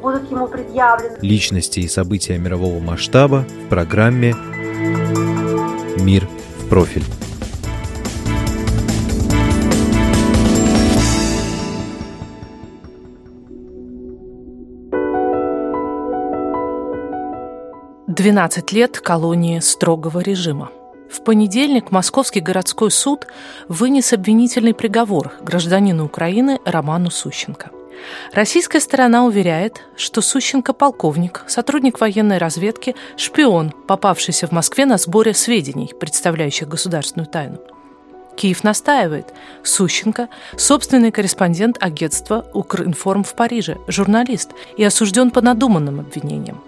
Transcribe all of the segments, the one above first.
будут ему предъявлены. Личности и события мирового масштаба в программе «Мир в профиль». Двенадцать лет колонии строгого режима. В понедельник Московский городской суд вынес обвинительный приговор гражданину Украины Роману Сущенко – Российская сторона уверяет, что Сущенко – полковник, сотрудник военной разведки, шпион, попавшийся в Москве на сборе сведений, представляющих государственную тайну. Киев настаивает. Сущенко – собственный корреспондент агентства «Укринформ» в Париже, журналист и осужден по надуманным обвинениям.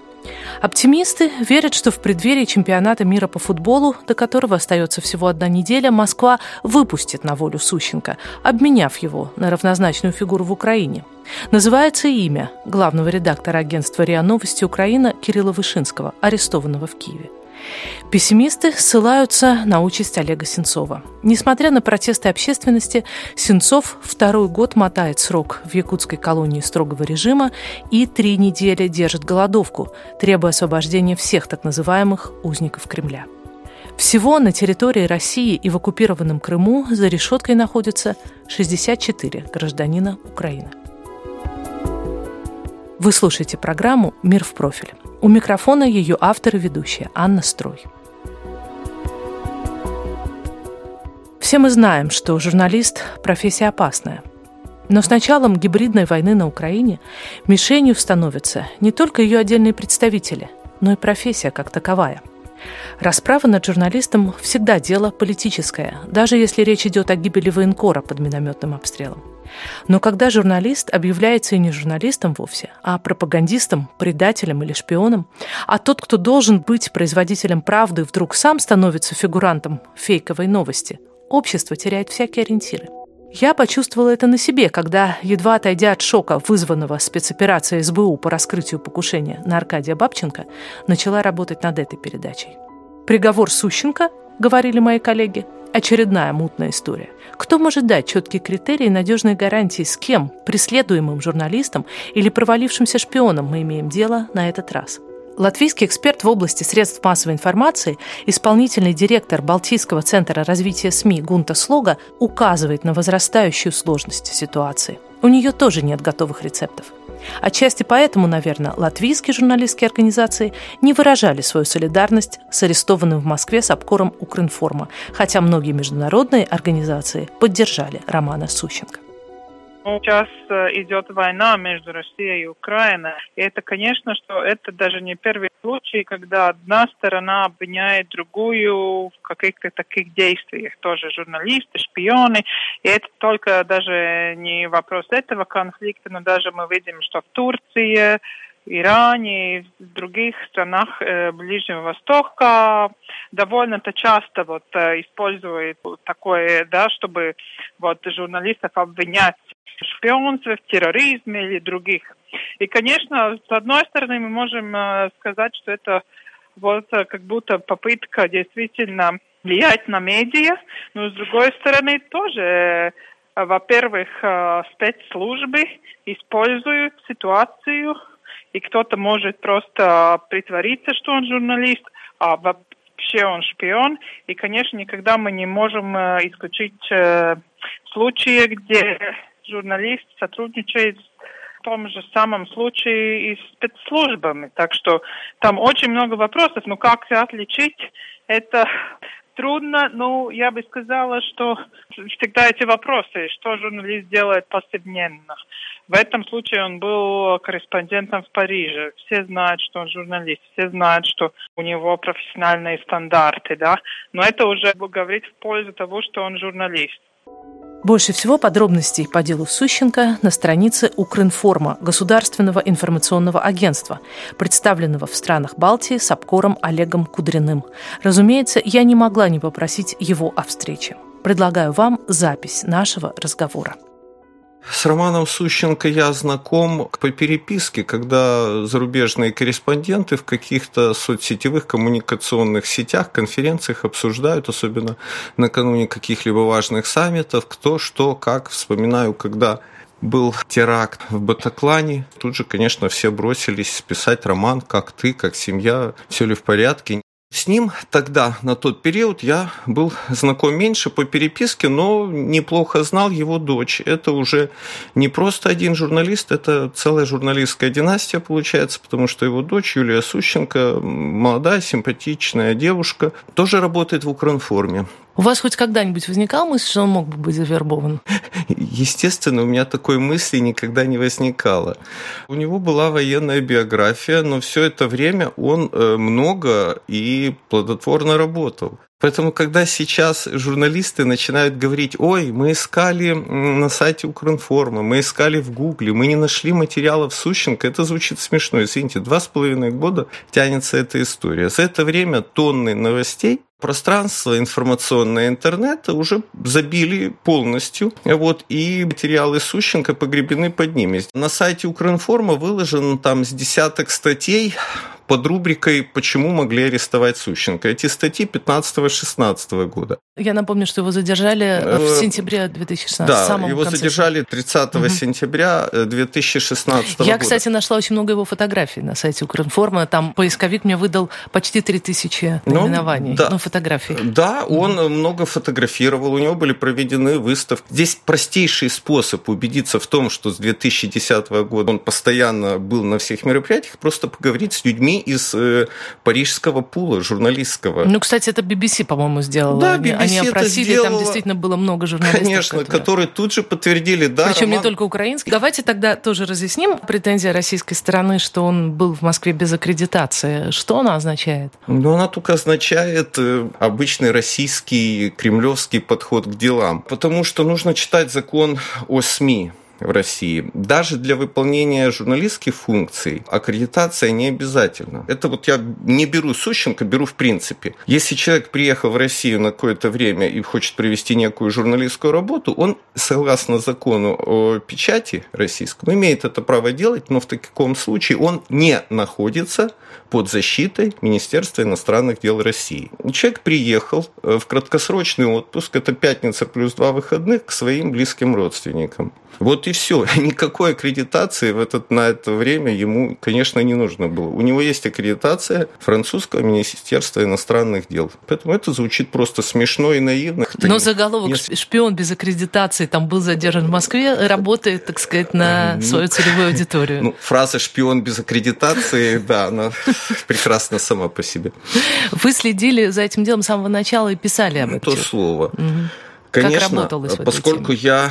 Оптимисты верят, что в преддверии чемпионата мира по футболу, до которого остается всего одна неделя, Москва выпустит на волю Сущенко, обменяв его на равнозначную фигуру в Украине. Называется имя главного редактора агентства РИА Новости Украина Кирилла Вышинского, арестованного в Киеве. Пессимисты ссылаются на участь Олега Сенцова. Несмотря на протесты общественности, Сенцов второй год мотает срок в якутской колонии строгого режима и три недели держит голодовку, требуя освобождения всех так называемых узников Кремля. Всего на территории России и в оккупированном Крыму за решеткой находятся 64 гражданина Украины. Вы слушаете программу «Мир в профиль». У микрофона ее автор и ведущая Анна Строй. Все мы знаем, что журналист – профессия опасная. Но с началом гибридной войны на Украине мишенью становятся не только ее отдельные представители, но и профессия как таковая – Расправа над журналистом всегда дело политическое, даже если речь идет о гибели военкора под минометным обстрелом. Но когда журналист объявляется и не журналистом вовсе, а пропагандистом, предателем или шпионом, а тот, кто должен быть производителем правды, вдруг сам становится фигурантом фейковой новости, общество теряет всякие ориентиры. Я почувствовала это на себе, когда, едва отойдя от шока, вызванного спецоперацией СБУ по раскрытию покушения на Аркадия Бабченко, начала работать над этой передачей. Приговор Сущенко, говорили мои коллеги, очередная мутная история. Кто может дать четкие критерии и надежные гарантии, с кем, преследуемым журналистом или провалившимся шпионом мы имеем дело на этот раз? Латвийский эксперт в области средств массовой информации, исполнительный директор Балтийского центра развития СМИ Гунта Слога указывает на возрастающую сложность ситуации. У нее тоже нет готовых рецептов. Отчасти поэтому, наверное, латвийские журналистские организации не выражали свою солидарность с арестованным в Москве Сапкором Укринформа, хотя многие международные организации поддержали Романа Сущенко. Сейчас э, идет война между Россией и Украиной. И это, конечно, что это даже не первый случай, когда одна сторона обвиняет другую в каких-то таких действиях. Тоже журналисты, шпионы. И это только даже не вопрос этого конфликта, но даже мы видим, что в Турции Иране и в других странах э, Ближнего Востока довольно-то часто вот э, используют такое, да, чтобы вот журналистов обвинять шпионстве, в терроризме или других. И, конечно, с одной стороны мы можем э, сказать, что это вот э, как будто попытка действительно влиять на медиа, но с другой стороны тоже э, во-первых, спецслужбы используют ситуацию и кто-то может просто притвориться, что он журналист, а вообще он шпион. И, конечно, никогда мы не можем исключить случаи, где журналист сотрудничает в том же самом случае и с спецслужбами. Так что там очень много вопросов. Но как отличить это трудно, но я бы сказала, что всегда эти вопросы, что журналист делает повседневно. В этом случае он был корреспондентом в Париже. Все знают, что он журналист, все знают, что у него профессиональные стандарты, да. Но это уже говорит в пользу того, что он журналист. Больше всего подробностей по делу Сущенко на странице Укринформа, Государственного информационного агентства, представленного в странах Балтии с обкором Олегом Кудряным. Разумеется, я не могла не попросить его о встрече. Предлагаю вам запись нашего разговора. С Романом Сущенко я знаком по переписке, когда зарубежные корреспонденты в каких-то соцсетевых коммуникационных сетях, конференциях обсуждают, особенно накануне каких-либо важных саммитов, кто, что, как. Вспоминаю, когда был теракт в Батаклане. Тут же, конечно, все бросились писать роман «Как ты?», «Как семья?», «Все ли в порядке?». С ним тогда, на тот период, я был знаком меньше по переписке, но неплохо знал его дочь. Это уже не просто один журналист, это целая журналистская династия получается, потому что его дочь Юлия Сущенко, молодая, симпатичная девушка, тоже работает в Укринформе. У вас хоть когда-нибудь возникал мысль, что он мог бы быть завербован? Естественно, у меня такой мысли никогда не возникало. У него была военная биография, но все это время он э, много и плодотворно работал. Поэтому, когда сейчас журналисты начинают говорить, ой, мы искали на сайте Укринформа, мы искали в Гугле, мы не нашли материалов Сущенко, это звучит смешно. Извините, два с половиной года тянется эта история. За это время тонны новостей пространство информационное интернета уже забили полностью, вот, и материалы Сущенко погребены под ними. На сайте Укринформа выложено там с десяток статей под рубрикой «Почему могли арестовать Сущенко?». Эти статьи 15-16 года. Я напомню, что его задержали в э, сентябре 2016 Да, его конце. задержали 30 угу. сентября 2016 Я, года. Я, кстати, нашла очень много его фотографий на сайте Укринформа. Там поисковик мне выдал почти 3000 ну, наименований, да. ну, фотографий. Да, он угу. много фотографировал, у него были проведены выставки. Здесь простейший способ убедиться в том, что с 2010 года он постоянно был на всех мероприятиях, просто поговорить с людьми из э, парижского пула журналистского. Ну, кстати, это BBC, по-моему, сделала. Да, BBC Они это опросили, сделала... там действительно было много журналистов. Конечно, которые, которые тут же подтвердили, да. Причем Роман... не только украинские. Давайте тогда тоже разъясним претензия российской стороны, что он был в Москве без аккредитации. Что она означает? Ну, она только означает э, обычный российский кремлевский подход к делам. Потому что нужно читать закон о СМИ в России. Даже для выполнения журналистских функций аккредитация не обязательна. Это вот я не беру Сущенко, беру в принципе. Если человек приехал в Россию на какое-то время и хочет провести некую журналистскую работу, он, согласно закону о печати российском, имеет это право делать, но в таком случае он не находится под защитой Министерства иностранных дел России. Человек приехал э, в краткосрочный отпуск, это пятница плюс два выходных, к своим близким родственникам. Вот и все. Никакой аккредитации в этот, на это время ему, конечно, не нужно было. У него есть аккредитация французского Министерства иностранных дел. Поэтому это звучит просто смешно и наивно. Но заголовок Если... «Шпион без аккредитации» там был задержан в Москве, работает, так сказать, на ну, свою целевую аудиторию. Ну, фраза «шпион без аккредитации», да, она прекрасна сама по себе. Вы следили за этим делом с самого начала и писали об этом? То слово. Конечно, поскольку я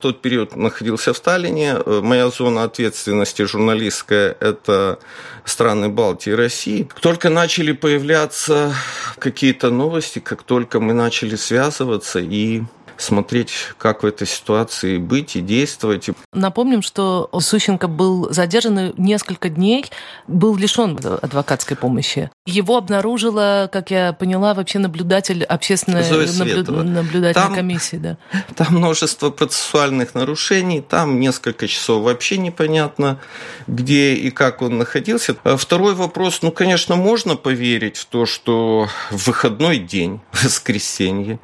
тот период находился в Сталине. Э, моя зона ответственности журналистская – это страны Балтии и России. Как только начали появляться какие-то новости, как только мы начали связываться и смотреть, как в этой ситуации быть и действовать. Напомним, что Сущенко был задержан несколько дней, был лишен адвокатской помощи. Его обнаружила, как я поняла, вообще наблюдатель общественной наблю... наблюдательной там, комиссии. Да. Там множество процессуальных нарушений, там несколько часов вообще непонятно, где и как он находился. А второй вопрос, ну, конечно, можно поверить в то, что в выходной день, в воскресенье,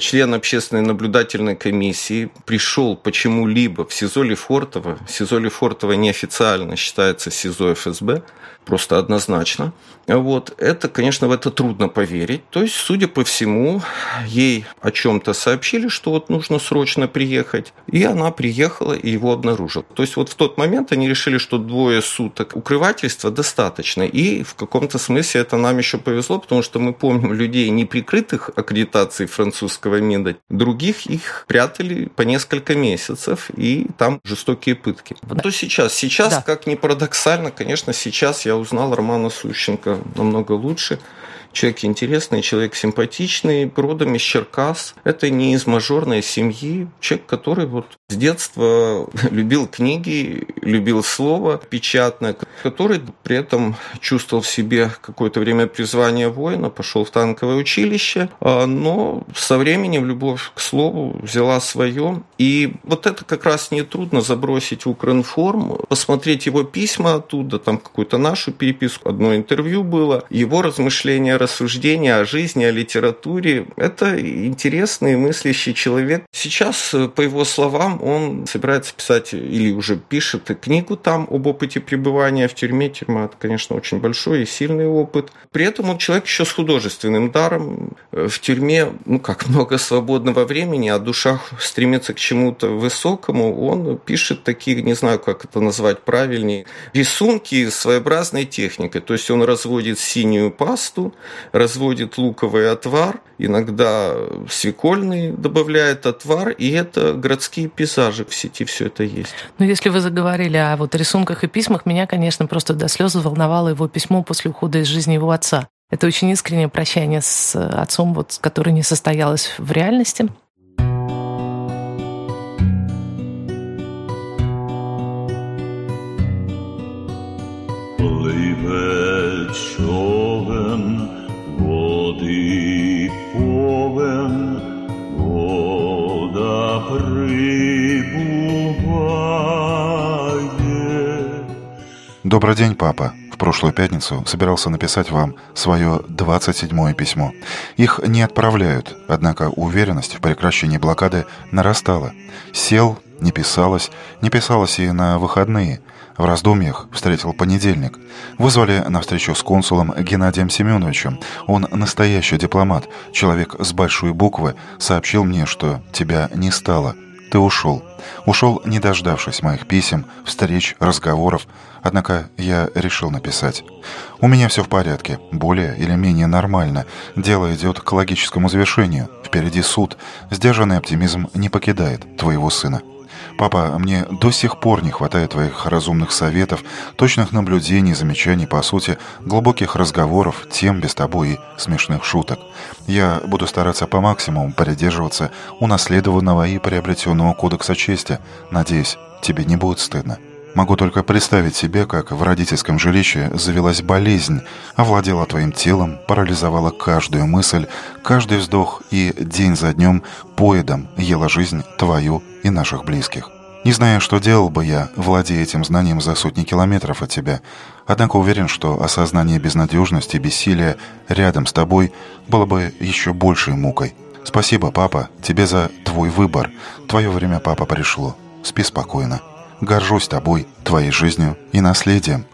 член общественной наблюдательной наблюдательной комиссии пришел почему-либо в СИЗО Лефортово, СИЗО Лефортово неофициально считается СИЗО ФСБ, просто однозначно. Вот. Это, конечно, в это трудно поверить. То есть, судя по всему, ей о чем-то сообщили, что вот нужно срочно приехать. И она приехала и его обнаружила. То есть, вот в тот момент они решили, что двое суток укрывательства достаточно. И в каком-то смысле это нам еще повезло, потому что мы помним людей, не прикрытых аккредитацией французского МИДа. Других их прятали по несколько месяцев, и там жестокие пытки. Да. То сейчас, сейчас, да. как ни парадоксально, конечно, сейчас я узнал Романа Сущенко намного лучше. Человек интересный, человек симпатичный, родом из Черкас. Это не из мажорной семьи. Человек, который вот с детства любил книги, любил слово печатное, который при этом чувствовал в себе какое-то время призвание воина, пошел в танковое училище, а, но со временем любовь к слову взяла свое. И вот это как раз не трудно забросить в Укринформ, посмотреть его письма оттуда, там какую-то нашу переписку, одно интервью было, его размышления, рассуждения о жизни, о литературе. Это интересный мыслящий человек. Сейчас, по его словам, он собирается писать или уже пишет книгу там об опыте пребывания в тюрьме. Тюрьма, это, конечно, очень большой и сильный опыт. При этом он человек еще с художественным даром. В тюрьме, ну как, много свободного времени, а душа стремится к чему-то высокому. Он пишет такие, не знаю, как это назвать правильнее, рисунки своеобразной техникой. То есть он разводит синюю пасту, разводит луковый отвар, иногда свекольный добавляет отвар, и это городские пейзажи в сети все это есть. Ну, если вы заговорили о вот рисунках и письмах, меня, конечно, просто до слез волновало его письмо после ухода из жизни его отца. Это очень искреннее прощание с отцом, вот, которое не состоялось в реальности. Пливе човен, води повен, вода прибывает. Добрый день, папа прошлую пятницу собирался написать вам свое 27-е письмо. Их не отправляют, однако уверенность в прекращении блокады нарастала. Сел, не писалось, не писалось и на выходные. В раздумьях встретил понедельник. Вызвали на встречу с консулом Геннадием Семеновичем. Он настоящий дипломат, человек с большой буквы, сообщил мне, что тебя не стало. Ты ушел. Ушел, не дождавшись моих писем, встреч, разговоров. Однако я решил написать. У меня все в порядке, более или менее нормально. Дело идет к логическому завершению. Впереди суд. Сдержанный оптимизм не покидает твоего сына. Папа, мне до сих пор не хватает твоих разумных советов, точных наблюдений, замечаний по сути, глубоких разговоров, тем без тобой и смешных шуток. Я буду стараться по максимуму придерживаться унаследованного и приобретенного кодекса чести. Надеюсь, тебе не будет стыдно. Могу только представить себе, как в родительском жилище завелась болезнь, овладела твоим телом, парализовала каждую мысль, каждый вздох и день за днем поедом ела жизнь твою и наших близких. Не знаю, что делал бы я, владея этим знанием за сотни километров от тебя, однако уверен, что осознание безнадежности бессилия рядом с тобой было бы еще большей мукой. Спасибо, папа, тебе за твой выбор. Твое время, папа, пришло. Спи спокойно. Горжусь тобой, твоей жизнью и наследием.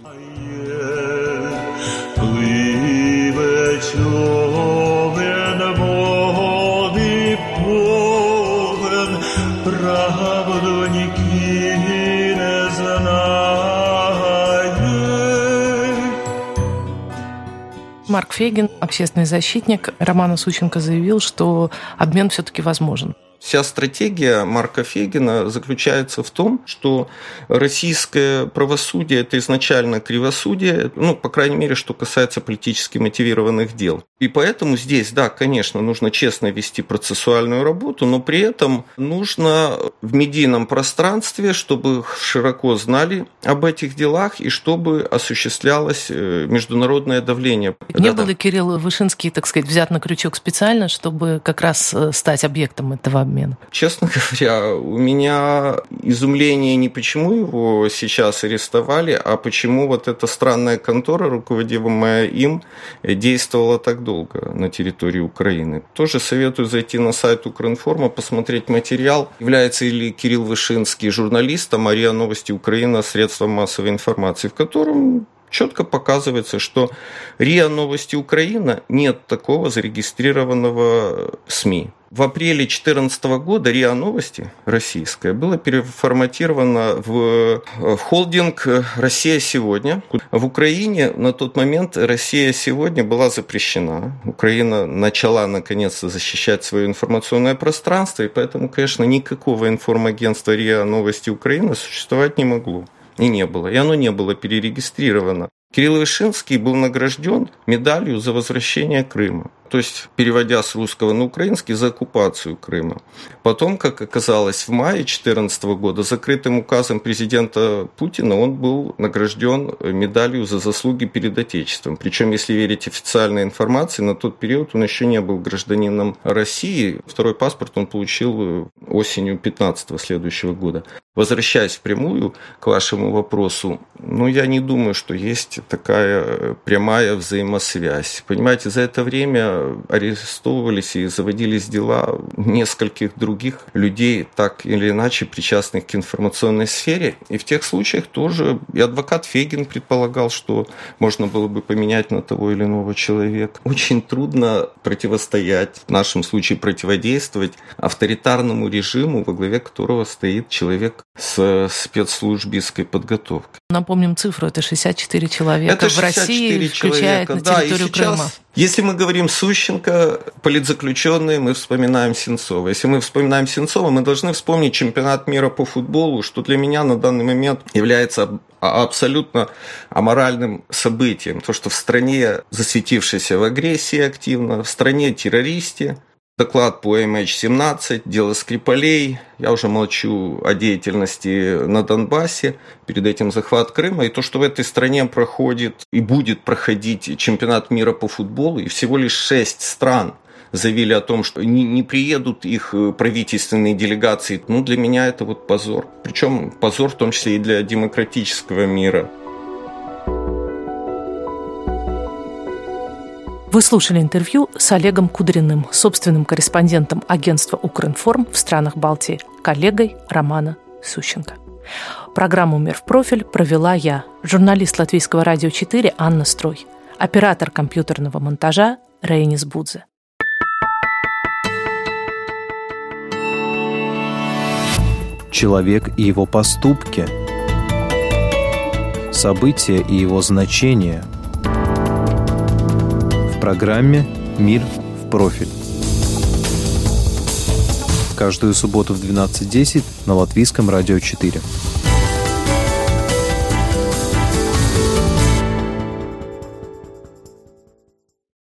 Марк Фейгин, общественный защитник Романа Сученко, заявил, что обмен все-таки возможен. Вся стратегия Марка Фегина заключается в том, что российское правосудие – это изначально кривосудие, ну, по крайней мере, что касается политически мотивированных дел. И поэтому здесь, да, конечно, нужно честно вести процессуальную работу, но при этом нужно в медийном пространстве, чтобы широко знали об этих делах и чтобы осуществлялось э, международное давление. Не был ли Кирилл Вышинский, так сказать, взят на крючок специально, чтобы как раз э, стать объектом этого обмена? Честно говоря, у меня изумление не почему его сейчас арестовали, а почему вот эта странная контора, руководимая им, действовала так долго на территории Украины. Тоже советую зайти на сайт Укринформа, посмотреть материал. Является ли Кирилл Вышинский журналистом, а РИА Новости Украина средством массовой информации, в котором четко показывается, что РИА Новости Украина нет такого зарегистрированного СМИ. В апреле 2014 года РИА Новости российская было переформатировано в, в холдинг «Россия сегодня». В Украине на тот момент «Россия сегодня» была запрещена. Украина начала наконец-то защищать свое информационное пространство, и поэтому, конечно, никакого информагентства РИА Новости Украины существовать не могло. и не было. И оно не было перерегистрировано. Кирилл Вышинский был награжден медалью за возвращение Крыма то есть переводя с русского на украинский, за оккупацию Крыма. Потом, как оказалось, в мае 2014 года закрытым указом президента Путина он был награжден медалью за заслуги перед Отечеством. Причем, если верить официальной информации, на тот период он еще не был гражданином России. Второй паспорт он получил осенью 15 следующего года. Возвращаясь впрямую к вашему вопросу, ну, я не думаю, что есть такая прямая взаимосвязь. Понимаете, за это время арестовывались и заводились дела нескольких других людей, так или иначе причастных к информационной сфере. И в тех случаях тоже и адвокат Фегин предполагал, что можно было бы поменять на того или иного человека. Очень трудно противостоять, в нашем случае противодействовать авторитарному режиму, во главе которого стоит человек с спецслужбистской подготовкой. Напомним цифру, это 64 человека это 64 в России, человека, включая на территорию да, Крыма. Если мы говорим Сущенко, политзаключенные, мы вспоминаем Сенцова. Если мы вспоминаем Сенцова, мы должны вспомнить чемпионат мира по футболу, что для меня на данный момент является абсолютно аморальным событием. То, что в стране, засветившейся в агрессии активно, в стране террористе, доклад по MH17, дело Скрипалей. Я уже молчу о деятельности на Донбассе, перед этим захват Крыма. И то, что в этой стране проходит и будет проходить чемпионат мира по футболу, и всего лишь шесть стран заявили о том, что не, не приедут их правительственные делегации. Ну, для меня это вот позор. Причем позор в том числе и для демократического мира. Вы слушали интервью с Олегом Кудриным, собственным корреспондентом агентства «Укринформ» в странах Балтии, коллегой Романа Сущенко. Программу «Мир в профиль» провела я, журналист Латвийского радио 4 Анна Строй, оператор компьютерного монтажа Рейнис Будзе. Человек и его поступки, события и его значения – программе «Мир в профиль». Каждую субботу в 12.10 на Латвийском радио 4.